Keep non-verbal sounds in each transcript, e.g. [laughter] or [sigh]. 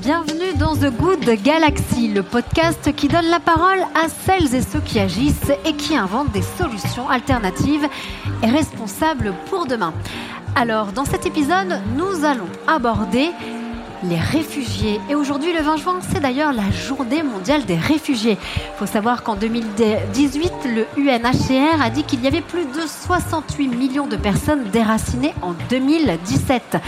Bienvenue dans The Good Galaxy, le podcast qui donne la parole à celles et ceux qui agissent et qui inventent des solutions alternatives et responsables pour demain. Alors, dans cet épisode, nous allons aborder les réfugiés. Et aujourd'hui, le 20 juin, c'est d'ailleurs la journée mondiale des réfugiés. Il faut savoir qu'en 2018, le UNHCR a dit qu'il y avait plus de 68 millions de personnes déracinées en 2017.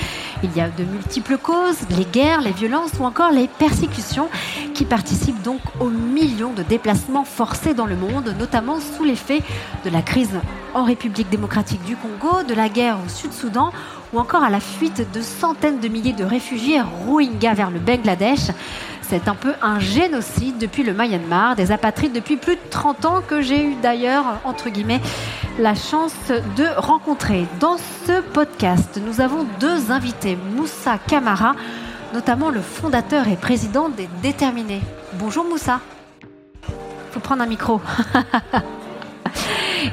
Il y a de multiples causes, les guerres, les violences ou encore les persécutions qui participent donc aux millions de déplacements forcés dans le monde, notamment sous l'effet de la crise en République démocratique du Congo, de la guerre au Sud-Soudan ou encore à la fuite de centaines de milliers de réfugiés Rohingyas vers le Bangladesh. C'est un peu un génocide depuis le Myanmar, des apatrides depuis plus de 30 ans que j'ai eu d'ailleurs, entre guillemets, la chance de rencontrer. Dans ce podcast, nous avons deux invités, Moussa Kamara, notamment le fondateur et président des Déterminés. Bonjour Moussa. Faut prendre un micro. [laughs]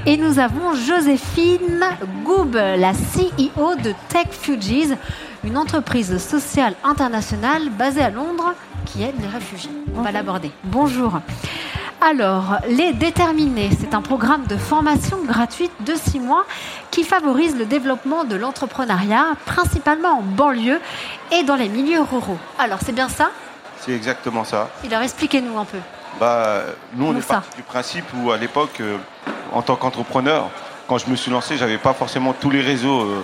Et nous avons Joséphine Goub, la CEO de Tech Fugees, une entreprise sociale internationale basée à Londres qui aide les réfugiés. On va l'aborder. Bonjour. Alors, Les Déterminés, c'est un programme de formation gratuite de six mois qui favorise le développement de l'entrepreneuriat, principalement en banlieue et dans les milieux ruraux. Alors, c'est bien ça? C'est exactement ça. Alors, expliquez-nous un peu. Bah, nous, on est parti du principe où, à l'époque, euh, en tant qu'entrepreneur, quand je me suis lancé, j'avais pas forcément tous les réseaux, euh,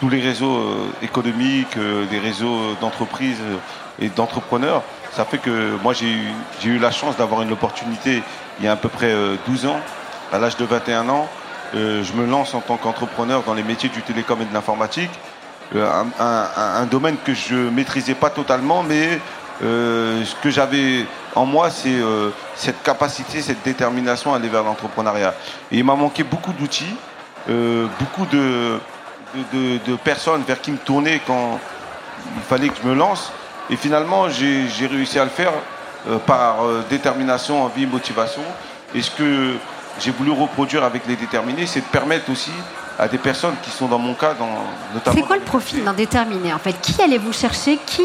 tous les réseaux euh, économiques, euh, réseaux d'entreprises euh, et d'entrepreneurs. Ça fait que moi, j'ai eu, j'ai eu la chance d'avoir une opportunité il y a à peu près euh, 12 ans, à l'âge de 21 ans. Je me lance en tant qu'entrepreneur dans les métiers du télécom et de l'informatique. Un, domaine que je maîtrisais pas totalement, mais que j'avais en moi, c'est euh, cette capacité, cette détermination à aller vers l'entrepreneuriat. Et il m'a manqué beaucoup d'outils, euh, beaucoup de, de, de- de personnes vers qui me tourner quand il fallait que je me lance. Et finalement, j'ai réussi à le faire euh, par détermination, envie, motivation. Et ce que j'ai voulu reproduire avec les déterminés, c'est de permettre aussi à des personnes qui sont dans mon cas, dans, notamment... C'est quoi le profil d'un déterminé en fait? Qui allez-vous chercher? Qui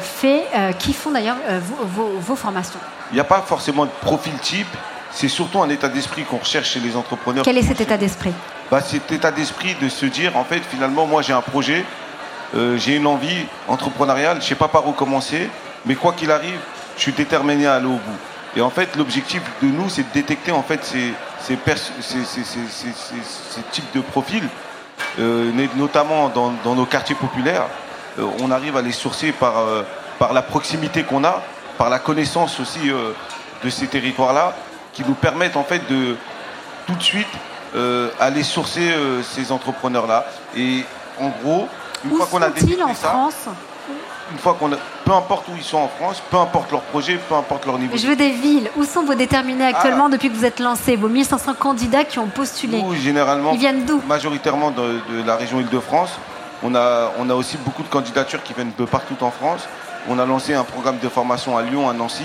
fait, euh, qui font d'ailleurs euh, vos, vos- vos formations Il n'y a pas forcément de profil type, c'est surtout un état d'esprit qu'on recherche chez les entrepreneurs. Quel est cet état d'esprit? Bah, Cet état d'esprit de se dire, en fait, finalement, moi j'ai un projet, euh, j'ai une envie entrepreneuriale, je ne sais pas par où commencer, mais quoi qu'il arrive, je suis déterminé à aller au bout. Et en fait, l'objectif de nous, c'est de détecter en fait ces, types de profils, euh, notamment dans, dans nos quartiers populaires. Euh, on arrive à les sourcer par, euh, par la proximité qu'on a, par la connaissance aussi euh, de ces territoires-là, qui nous permettent en fait de tout de suite aller sourcer ces entrepreneurs-là. Et en gros, une Où fois qu'on a détecté en ça, France une fois qu'on a, peu importe où ils sont en France, peu importe leur projet, peu importe leur niveau. Je veux des villes. Où sont vos déterminés actuellement depuis que vous êtes lancés Vos 1500 candidats qui ont postulé? Nous, généralement, Ils viennent d'où? majoritairement de, de la région Île-de-France. On a, on a aussi beaucoup de candidatures qui viennent de partout en France. On a lancé un programme de formation à Lyon, à Nancy.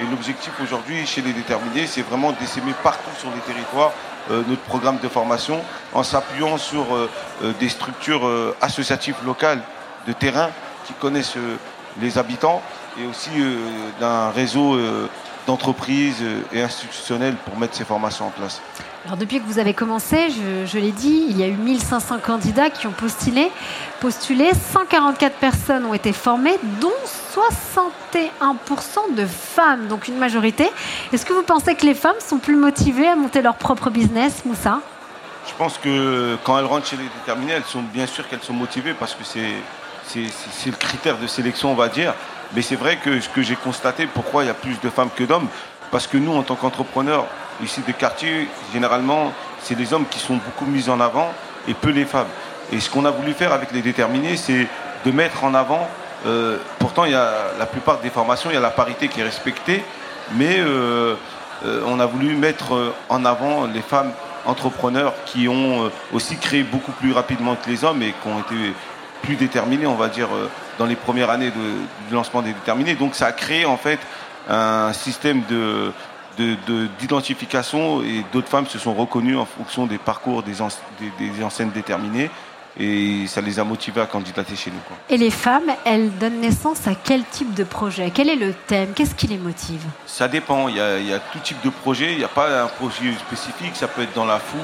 Et l'objectif aujourd'hui chez les déterminés, c'est vraiment d'essaimer partout sur les territoires euh, notre programme de formation en s'appuyant sur euh, euh, des structures euh, associatives locales de terrain qui connaissent euh, les habitants et aussi euh, d'un réseau d'entreprises euh, et institutionnels pour mettre ces formations en place. Alors depuis que vous avez commencé, je, je l'ai dit, il y a eu 1500 candidats qui ont postulé. postulé 144 personnes ont été formées, dont 61% de femmes, donc une majorité. Est-ce que vous pensez que les femmes sont plus motivées à monter leur propre business, Moussa? Je pense que quand elles rentrent chez les déterminés, elles sont bien sûr qu'elles sont motivées parce que c'est le critère de sélection, on va dire. Mais c'est vrai que ce que j'ai constaté, pourquoi il y a plus de femmes que d'hommes, parce que nous, en tant qu'entrepreneurs, ici des quartiers, généralement, c'est les hommes qui sont beaucoup mis en avant et peu les femmes. Et ce qu'on a voulu faire avec les déterminés, c'est de mettre en avant, euh, pourtant il y a la plupart des formations, il y a la parité qui est respectée, mais euh, euh, on a voulu mettre en avant les femmes entrepreneurs qui ont aussi créé beaucoup plus rapidement que les hommes et qui ont été plus déterminés, on va dire, dans les premières années de, du lancement des déterminés. Donc ça a créé en fait un système de, d'identification et d'autres femmes se sont reconnues en fonction des parcours des, des, anciennes déterminées. Et ça les a motivées à candidater chez nous. Et les femmes, elles donnent naissance à quel type de projet? Quel est le thème? Qu'est-ce qui les motive? Ça dépend, il y, a, tout type de projet, il n'y a pas un projet spécifique, ça peut être dans la food,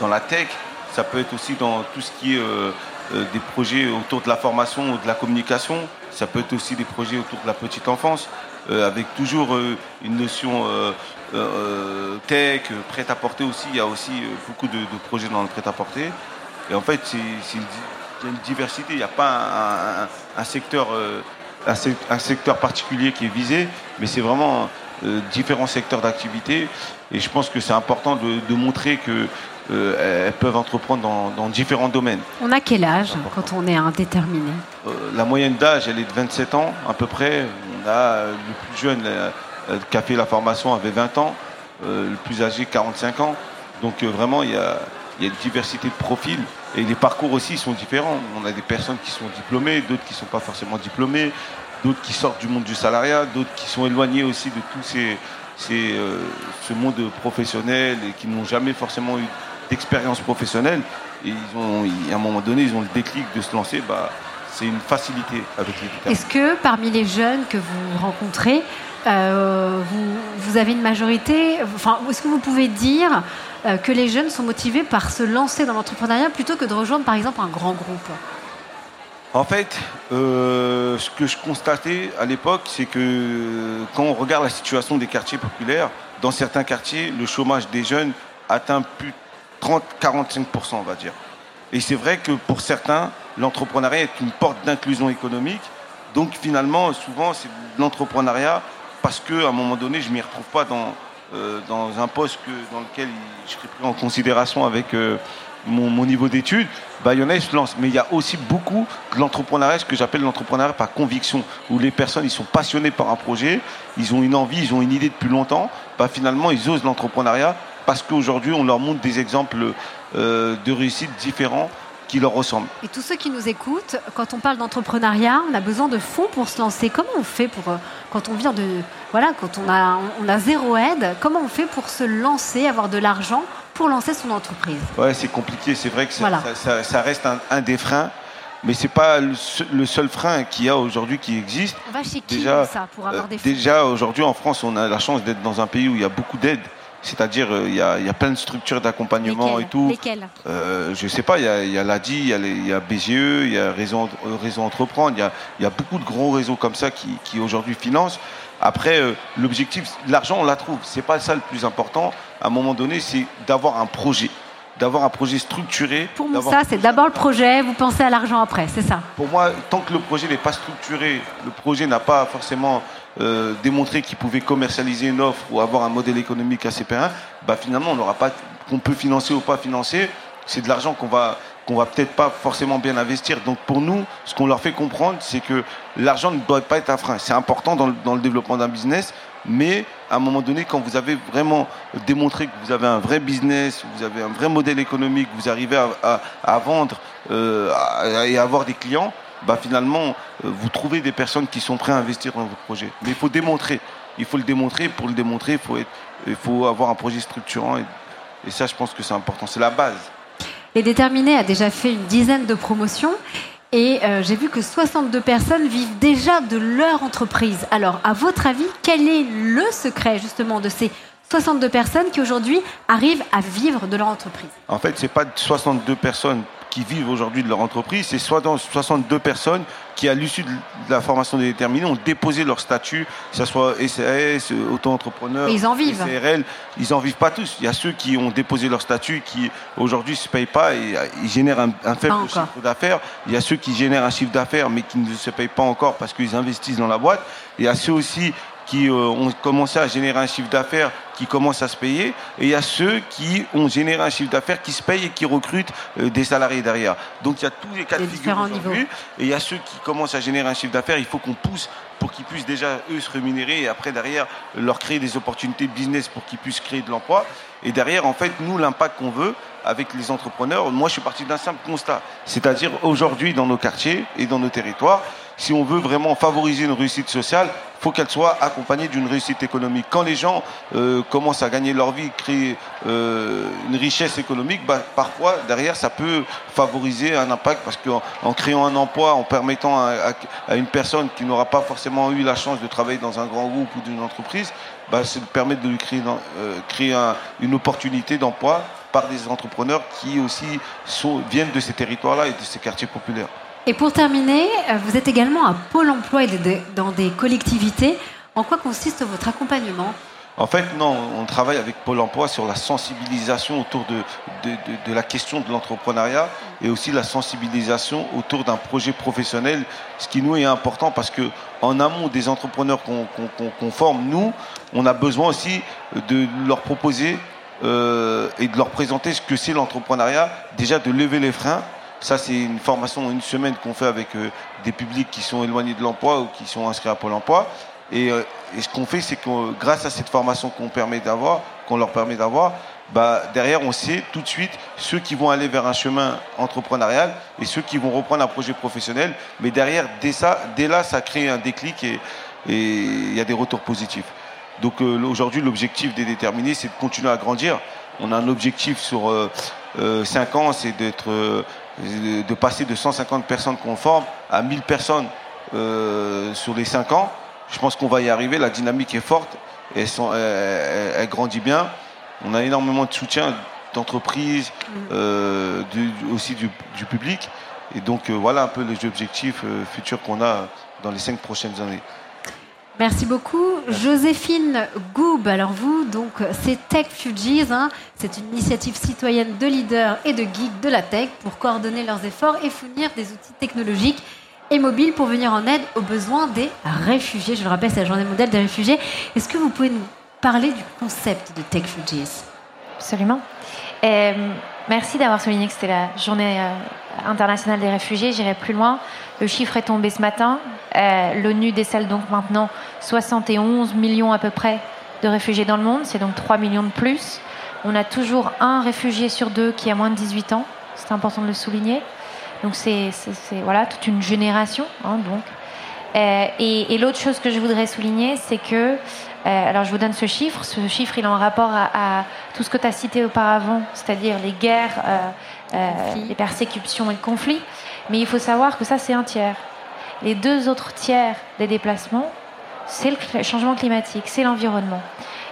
dans la tech, ça peut être aussi dans tout ce qui est euh, des projets autour de la formation ou de la communication, ça peut être aussi des projets autour de la petite enfance. Euh, avec toujours euh, une notion euh, tech, prêt à porter aussi. Il y a aussi beaucoup de, projets dans le prêt à porter. Et en fait, c'est une, une diversité. Il n'y a pas un, secteur, un, secteur particulier qui est visé, mais c'est vraiment différents secteurs d'activité. Et je pense que c'est important de, montrer que elles peuvent entreprendre dans, différents domaines. On a quel âge quand on est indéterminé La moyenne d'âge, elle est de 27 ans à peu près. Là, le plus jeune euh, qui a fait la formation avait 20 ans, euh, le plus âgé 45 ans. Donc euh, vraiment, il y a, une diversité de profils. Et les parcours aussi sont différents. On a des personnes qui sont diplômées, d'autres qui ne sont pas forcément diplômées, d'autres qui sortent du monde du salariat, d'autres qui sont éloignés aussi de tout ces, ce monde professionnel et qui n'ont jamais forcément eu d'expérience professionnelle. Et ils ont, à un moment donné, ils ont le déclic de se lancer. Bah, c'est une facilité avec les Est-ce que parmi les jeunes que vous rencontrez, euh, vous, avez une majorité enfin, Est-ce que vous pouvez dire euh, que les jeunes sont motivés par se lancer dans l'entrepreneuriat plutôt que de rejoindre par exemple un grand groupe? En fait, euh, ce que je constatais à l'époque, c'est que quand on regarde la situation des quartiers populaires, dans certains quartiers, le chômage des jeunes atteint plus 30-45%, on va dire. Et c'est vrai que pour certains, l'entrepreneuriat est une porte d'inclusion économique. Donc finalement, souvent, c'est l'entrepreneuriat parce qu'à un moment donné, je ne m'y retrouve pas dans, euh, un poste dans lequel je serais pris en considération avec euh, mon, niveau d'études. Il y en a, se. Mais il y a aussi beaucoup de l'entrepreneuriat, ce que j'appelle l'entrepreneuriat par conviction, où les personnes, ils sont passionnés par un projet, ils ont une envie, ils ont une idée depuis longtemps. Bah, finalement, ils osent l'entrepreneuriat parce qu'aujourd'hui, on leur montre des exemples euh, de réussite différents leur ressemblent. Et tous ceux qui nous écoutent, quand on parle d'entrepreneuriat, on a besoin de fonds pour se lancer. Comment on fait pour, euh, quand on vient de, voilà, quand on a, on a zéro aide, comment on fait pour se lancer, avoir de l'argent pour lancer son entreprise? Ouais, c'est compliqué. C'est vrai que ça, reste un, des freins. Mais c'est pas le seul frein qu'il y a aujourd'hui qui existe. On va chez qui déjà, ça pour avoir des fonds Déjà aujourd'hui en France, on a la chance d'être dans un pays où il y a beaucoup d'aides. C'est-à-dire, euh, il y, a, plein de structures d'accompagnement et tout. Lesquelles euh, Je ne sais pas, il y a, y a l'ADI, il y, a BGE, il y a Réseau, Réseau Entreprendre, il y a, beaucoup de gros réseaux comme ça qui, aujourd'hui financent. Après, euh, l'objectif, l'argent, on la trouve. C'est pas ça le plus important. À un moment donné, c'est d'avoir un projet d'avoir un projet structuré. Pour moi, ça, c'est d'abord le projet, vous pensez à l'argent après, c'est ça Pour moi, tant que le projet n'est pas structuré, le projet n'a pas forcément euh, démontré qu'il pouvait commercialiser une offre ou avoir un modèle économique assez pérenne, bah finalement, on n'aura pas qu'on peut financer ou pas financer. C'est de l'argent qu'on va qu'on va peut-être pas forcément bien investir. Donc pour nous, ce qu'on leur fait comprendre, c'est que l'argent ne doit pas être un frein. C'est important dans le, dans le développement d'un business, mais à un moment donné, quand vous avez vraiment démontré que vous avez un vrai business, vous avez un vrai modèle économique, vous arrivez à, à, vendre euh, et à avoir des clients, bah finalement, euh, vous trouvez des personnes qui sont prêtes à investir dans votre projet. Mais il faut démontrer. Il faut le démontrer. Pour le démontrer, il faut, être, il faut avoir un projet structurant. Et, et ça, je pense que c'est important. C'est la base. Les Déterminés a déjà fait une dizaine de promotions. Et euh, j'ai vu que 62 personnes vivent déjà de leur entreprise. Alors, à votre avis, quel est le secret justement de ces 62 personnes qui aujourd'hui arrivent à vivre de leur entreprise? En fait, ce n'est pas 62 personnes qui vivent aujourd'hui de leur entreprise, c'est 62 personnes qui, à l'issue de la formation des déterminés, ont déposé leur statut, que ce soit SAS, auto-entrepreneur, ils en vivent. CRL. Ils n'en vivent pas tous. Il y a ceux qui ont déposé leur statut qui, aujourd'hui, ne se payent pas et euh, ils génèrent un, faible chiffre d'affaires. Il y a ceux qui génèrent un chiffre d'affaires mais qui ne se payent pas encore parce qu'ils investissent dans la boîte. Il y a ceux aussi qui euh, ont commencé à générer un chiffre d'affaires qui commence à se payer, et il y a ceux qui ont généré un chiffre d'affaires qui se payent et qui recrutent euh, des salariés derrière. Donc il y a tous les cas de figure aujourd'hui, et il y a ceux qui commencent à générer un chiffre d'affaires, il faut qu'on pousse pour qu'ils puissent déjà eux se rémunérer et après derrière leur créer des opportunités de business pour qu'ils puissent créer de l'emploi. Et derrière, en fait, nous, l'impact qu'on veut avec les entrepreneurs, moi je suis parti d'un simple constat, c'est-à-dire aujourd'hui dans nos quartiers et dans nos territoires, si on veut vraiment favoriser une réussite sociale, faut qu'elle soit accompagnée d'une réussite économique. Quand les gens euh, commencent à gagner leur vie, créer euh, une richesse économique, bah, parfois derrière ça peut favoriser un impact parce qu'en en créant un emploi, en permettant à, une personne qui n'aura pas forcément eu la chance de travailler dans un grand groupe ou d'une entreprise, bah, ça permet de lui créer, euh, une opportunité d'emploi par des entrepreneurs qui aussi viennent de ces territoires-là et de ces quartiers populaires. Et pour terminer, euh, vous êtes également à Pôle emploi et dans des collectivités. En quoi consiste votre accompagnement en fait, non, on travaille avec Pôle emploi sur la sensibilisation autour de, de, la question de l'entrepreneuriat et aussi la sensibilisation autour d'un projet professionnel, ce qui nous est important parce que en amont des entrepreneurs qu'on forme, nous, on a besoin aussi de leur proposer euh, et de leur présenter ce que c'est l'entrepreneuriat, déjà de lever les freins ça, c'est une formation, une semaine qu'on fait avec euh, des publics qui sont éloignés de l'emploi ou qui sont inscrits à Pôle emploi. Et, euh, ce qu'on fait, c'est que grâce à cette formation qu'on permet d'avoir, qu'on leur permet d'avoir, bah, derrière, on sait tout de suite ceux qui vont aller vers un chemin entrepreneurial et ceux qui vont reprendre un projet professionnel. Mais derrière, dès, ça, dès là, ça crée un déclic et il y a des retours positifs. Donc euh, aujourd'hui, l'objectif des déterminés, c'est de continuer à grandir. On a un objectif sur 5 ans, c'est d'être de passer de 150 personnes qu'on forme à 1000 personnes euh, sur les 5 ans. Je pense qu'on va y arriver. La dynamique est forte, elle, grandit bien. On a énormément de soutien d'entreprises, mm. euh, aussi du, public. Et donc euh, voilà un peu les objectifs futurs qu'on a dans les 5 prochaines années. Merci beaucoup. Joséphine Goub, alors vous, donc c'est Tech Fugees, hein. c'est une initiative citoyenne de leaders et de geeks de la tech pour coordonner leurs efforts et fournir des outils technologiques et mobiles pour venir en aide aux besoins des réfugiés. Je le rappelle, c'est la journée mondiale des réfugiés. Est-ce que vous pouvez nous parler du concept de Tech Fugees? Absolument. Euh, merci d'avoir souligné que c'était la journée euh, internationale des réfugiés. J'irai plus loin. Le chiffre est tombé ce matin. Euh, L'ONU décèle donc maintenant 71 millions à peu près de réfugiés dans le monde. C'est donc 3 millions de plus. On a toujours un réfugié sur deux qui a moins de 18 ans. C'est important de le souligner. Donc c'est voilà toute une génération. Hein, donc. Et, l'autre chose que je voudrais souligner, c'est que, alors je vous donne ce chiffre, ce chiffre il est en rapport à, tout ce que tu as cité auparavant, c'est-à-dire les guerres, les persécutions et le conflit. Mais il faut savoir que ça, c'est un tiers. Les deux autres tiers des déplacements, c'est le changement climatique, c'est l'environnement.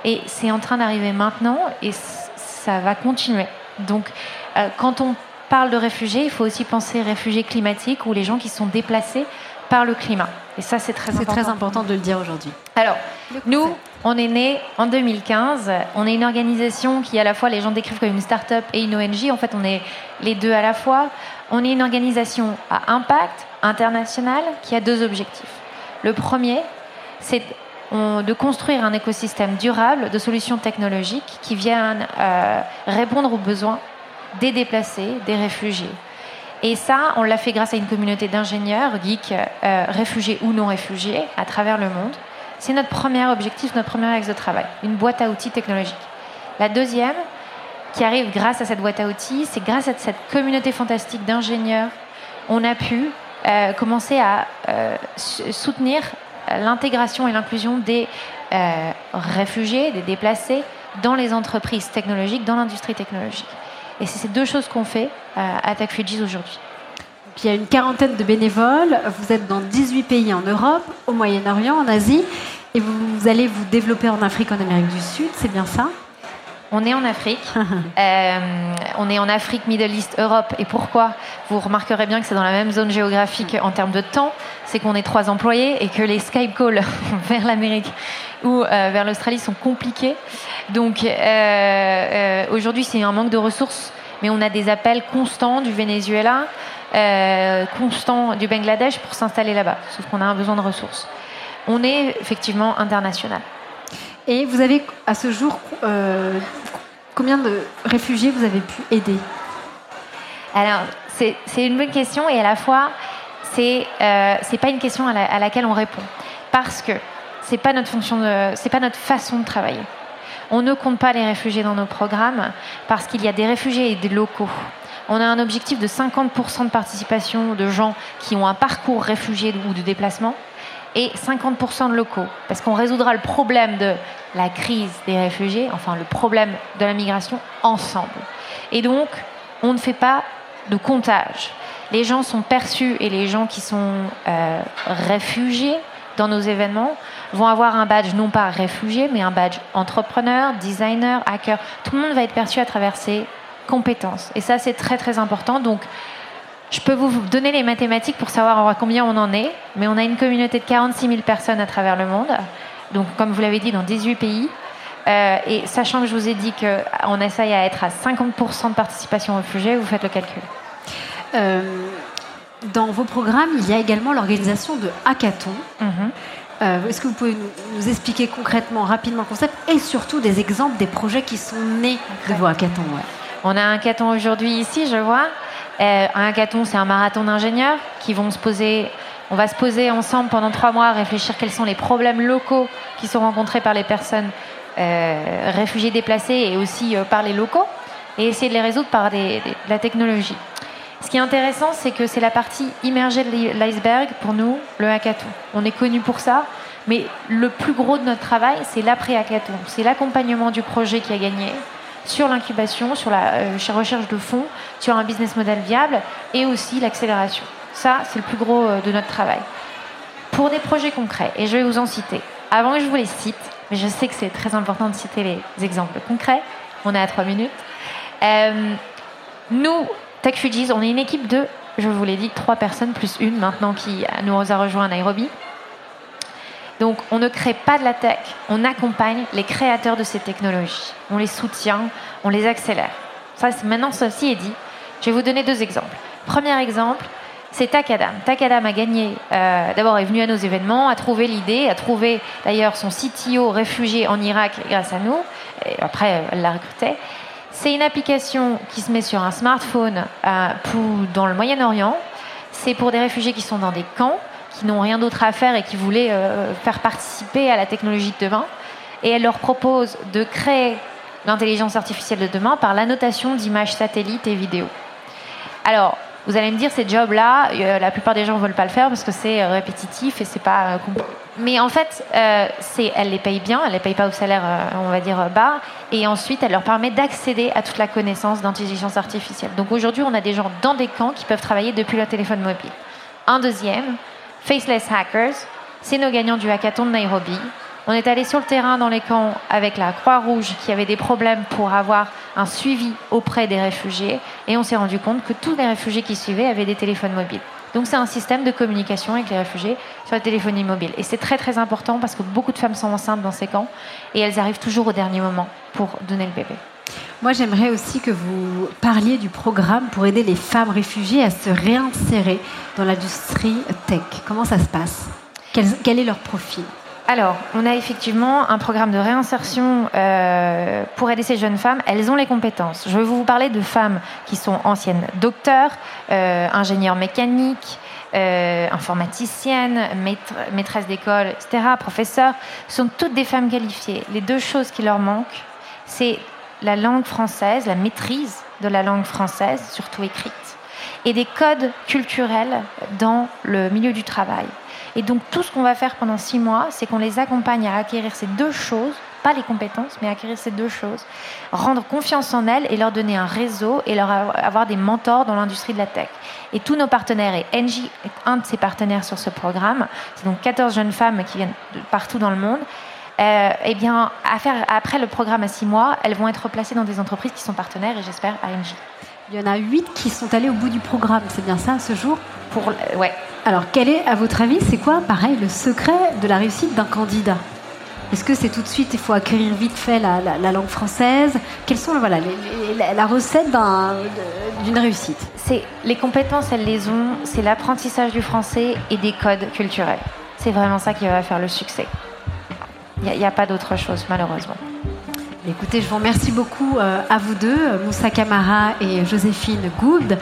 Et c'est en train d'arriver maintenant et ça va continuer. Donc, euh, quand on parle de réfugiés, il faut aussi penser réfugiés climatiques ou les gens qui sont déplacés par le climat. Et ça, c'est très important. C'est très important de le dire aujourd'hui. Alors, nous, on est né en 2015. On est une organisation qui, à la fois, les gens décrivent comme une start-up et une ONG. En fait, on est les deux à la fois. On est une organisation à impact international qui a deux objectifs. Le premier, c'est de construire un écosystème durable de solutions technologiques qui viennent euh, répondre aux besoins des déplacés, des réfugiés. Et ça, on l'a fait grâce à une communauté d'ingénieurs, geeks, euh, réfugiés ou non réfugiés, à travers le monde. C'est notre premier objectif, notre premier axe de travail, une boîte à outils technologique. La deuxième, qui arrive grâce à cette boîte à outils, c'est grâce à cette communauté fantastique d'ingénieurs, on a pu euh, commencer à euh, soutenir l'intégration et l'inclusion des réfugiés, des déplacés dans les entreprises technologiques, dans l'industrie technologique. Et c'est ces deux choses qu'on fait à Tech aujourd'hui. il y a une quarantaine de bénévoles, vous êtes dans 18 pays en Europe, au Moyen-Orient, en Asie, et vous allez vous développer en Afrique, en Amérique du Sud, c'est bien ça? On est en Afrique. [laughs] Euh, on est en Afrique, Middle East, Europe. Et pourquoi Vous remarquerez bien que c'est dans la même zone géographique en termes de temps. C'est qu'on est trois employés et que les Skype calls [laughs] vers l'Amérique ou euh, vers l'Australie sont compliqués. Donc euh, aujourd'hui, c'est un manque de ressources. Mais on a des appels constants du Venezuela, constants du Bangladesh pour s'installer là-bas. Sauf qu'on a un besoin de ressources. On est effectivement international. Et vous avez, à ce jour, euh, combien de réfugiés vous avez pu aider? Alors, c'est une bonne question et à la fois, c'est euh, pas une question à, laquelle on répond. Parce que c'est pas c'est pas notre façon de travailler. On ne compte pas les réfugiés dans nos programmes parce qu'il y a des réfugiés et des locaux. On a un objectif de 50% de participation de gens qui ont un parcours réfugié ou de déplacement et 50% de locaux. Parce qu'on résoudra le problème de la crise des réfugiés, enfin le problème de la migration, ensemble. Et donc, on ne fait pas de comptage. Les gens sont perçus et les gens qui sont euh, réfugiés dans nos événements vont avoir un badge non pas réfugié, mais un badge entrepreneur, designer, hacker. Tout le monde va être perçu à travers ses compétences. Et ça, c'est très très important. Donc, je peux vous donner les mathématiques pour savoir combien on en est, mais on a une communauté de 46 000 personnes à travers le monde, donc comme vous l'avez dit, dans 18 pays. Euh, et sachant que je vous ai dit qu'on essaye à être à 50% de participation réfugiés, vous faites le calcul. Euh, dans vos programmes, il y a également l'organisation de hackathons. Mhm. Euh, est-ce que vous pouvez nous, expliquer concrètement, rapidement le concept et surtout des exemples des projets qui sont nés de vos hackathons On a un hackathon aujourd'hui ici, je vois. Euh, un hackathon, c'est un marathon d'ingénieurs qui vont se poser. On va se poser ensemble pendant trois mois, réfléchir quels sont les problèmes locaux qui sont rencontrés par les personnes euh, réfugiés déplacés et aussi euh, par les locaux, et essayer de les résoudre par la technologie. Ce qui est intéressant, c'est que c'est la partie immergée de l'iceberg pour nous, le hackathon. On est connu pour ça, mais le plus gros de notre travail, c'est l'après-hackathon. C'est l'accompagnement du projet qui a gagné, sur l'incubation, sur la euh, recherche de fonds, sur un business model viable et aussi l'accélération. Ça, c'est le plus gros euh, de notre travail. Pour des projets concrets, et je vais vous en citer, avant que je vous les cite, mais je sais que c'est très important de citer les exemples concrets, on est à trois minutes. Euh, nous, Tech Fujis, on est une équipe de, je vous l'ai dit, trois personnes plus une maintenant qui nous a rejoint à Nairobi. Donc on ne crée pas de la tech, on accompagne les créateurs de ces technologies. On les soutient, on les accélère. Ça, maintenant, ceci est dit. Je vais vous donner deux exemples. Premier exemple, c'est Takadam. Takadam a gagné, euh, d'abord est venu à nos événements, a trouvé l'idée, a trouvé d'ailleurs son CTO réfugié en Irak grâce à nous, et après elle l'a recruté. C'est une application qui se met sur un smartphone euh, pour, dans le Moyen-Orient. C'est pour des réfugiés qui sont dans des camps qui n'ont rien d'autre à faire et qui voulaient euh, faire participer à la technologie de demain. Et elle leur propose de créer l'intelligence artificielle de demain par l'annotation d'images satellites et vidéos. Alors, vous allez me dire, ces jobs-là, euh, la plupart des gens ne veulent pas le faire parce que c'est euh, répétitif et c'est pas Mais en fait, elle les paye bien, elle les paye pas au salaire, on va dire, bas. Et ensuite, elle leur permet d'accéder à toute la connaissance d'intelligence artificielle. Donc aujourd'hui, on a des gens dans des camps qui peuvent travailler depuis leur téléphone mobile. Un deuxième, Faceless Hackers, c'est nos gagnants du hackathon de Nairobi. On est allé sur le terrain dans les camps avec la Croix-Rouge qui avait des problèmes pour avoir un suivi auprès des réfugiés et on s'est rendu compte que tous les réfugiés qui suivaient avaient des téléphones mobiles. Donc c'est un système de communication avec les réfugiés sur la téléphonie mobile. Et c'est très très important parce que beaucoup de femmes sont enceintes dans ces camps et elles arrivent toujours au dernier moment pour donner le bébé. Moi, j'aimerais aussi que vous parliez du programme pour aider les femmes réfugiées à se réinsérer dans l'industrie tech. Comment ça se passe? Quel, est leur profil? Alors, on a effectivement un programme de réinsertion euh, pour aider ces jeunes femmes. Elles ont les compétences. Je vais vous parler de femmes qui sont anciennes docteurs, euh, ingénieurs mécaniques, euh, informaticiennes, maîtresses d'école, etc., professeurs. Ce sont toutes des femmes qualifiées. Les deux choses qui leur manquent, c'est la langue française, la maîtrise de la langue française, surtout écrite, et des codes culturels dans le milieu du travail. Et donc tout ce qu'on va faire pendant six mois, c'est qu'on les accompagne à acquérir ces deux choses, pas les compétences, mais acquérir ces deux choses, rendre confiance en elles et leur donner un réseau et leur avoir des mentors dans l'industrie de la tech. Et tous nos partenaires, et Engie est un de ces partenaires sur ce programme, c'est donc 14 jeunes femmes qui viennent de partout dans le monde, euh, eh bien, après le programme à six mois, elles vont être placées dans des entreprises qui sont partenaires et j'espère ANG. Il y en a huit qui sont allés au bout du programme, c'est bien ça, ce jour? Pour, Ouais. Alors, quel est, à votre avis, c'est quoi, pareil, le secret de la réussite d'un candidat? Est-ce que c'est tout de suite, il faut acquérir vite fait la, langue française? Quelles sont voilà, la recette d'une réussite? C'est Les compétences, elles les ont, c'est l'apprentissage du français et des codes culturels. C'est vraiment ça qui va faire le succès. Il n'y a, pas d'autre chose, malheureusement. Écoutez, je vous remercie beaucoup euh, à vous deux, Moussa Kamara et Joséphine Gould,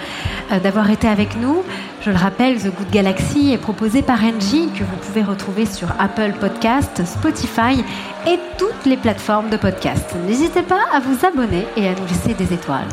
euh, d'avoir été avec nous. Je le rappelle, The Good Galaxy est proposé par Engie, que vous pouvez retrouver sur Apple Podcast, Spotify et toutes les plateformes de podcast. N'hésitez pas à vous abonner et à nous laisser des étoiles.